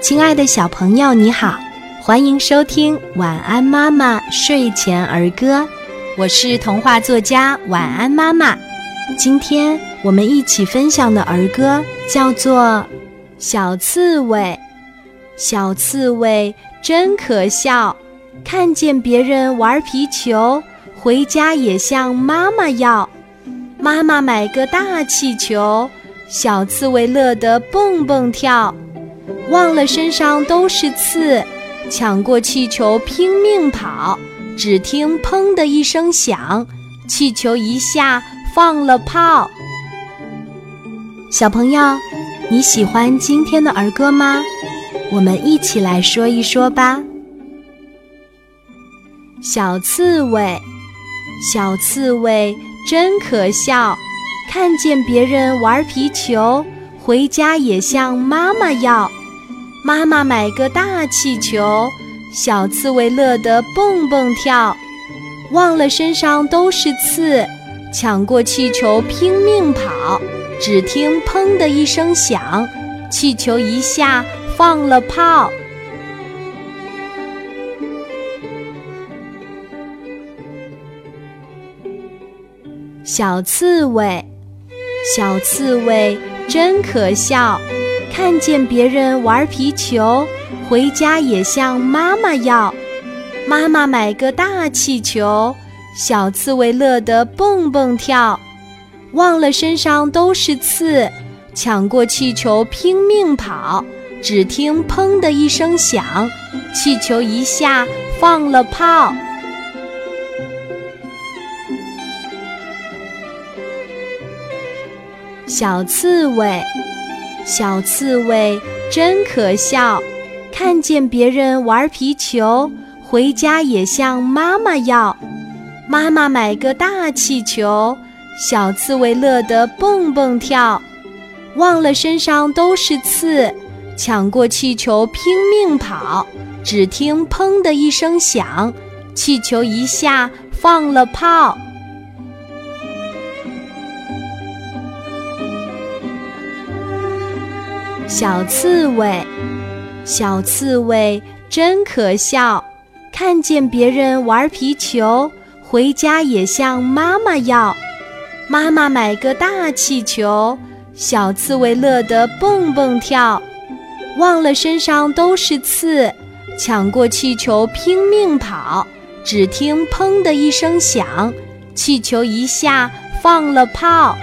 亲爱的小朋友，你好，欢迎收听《晚安妈妈睡前儿歌》，我是童话作家晚安妈妈。今天我们一起分享的儿歌叫做《小刺猬》。小刺猬真可笑，看见别人玩皮球，回家也向妈妈要。妈妈买个大气球，小刺猬乐得蹦蹦跳。忘了身上都是刺，抢过气球拼命跑，只听“砰”的一声响，气球一下放了炮。小朋友，你喜欢今天的儿歌吗？我们一起来说一说吧。小刺猬，小刺猬真可笑，看见别人玩皮球，回家也向妈妈要。妈妈买个大气球，小刺猬乐得蹦蹦跳，忘了身上都是刺，抢过气球拼命跑，只听“砰”的一声响，气球一下放了炮。小刺猬，小刺猬真可笑。看见别人玩皮球，回家也向妈妈要。妈妈买个大气球，小刺猬乐得蹦蹦跳，忘了身上都是刺，抢过气球拼命跑，只听“砰”的一声响，气球一下放了炮。小刺猬。小刺猬真可笑，看见别人玩皮球，回家也向妈妈要。妈妈买个大气球，小刺猬乐得蹦蹦跳，忘了身上都是刺，抢过气球拼命跑，只听“砰”的一声响，气球一下放了炮。小刺猬，小刺猬真可笑，看见别人玩皮球，回家也向妈妈要。妈妈买个大气球，小刺猬乐得蹦蹦跳，忘了身上都是刺，抢过气球拼命跑，只听“砰”的一声响，气球一下放了炮。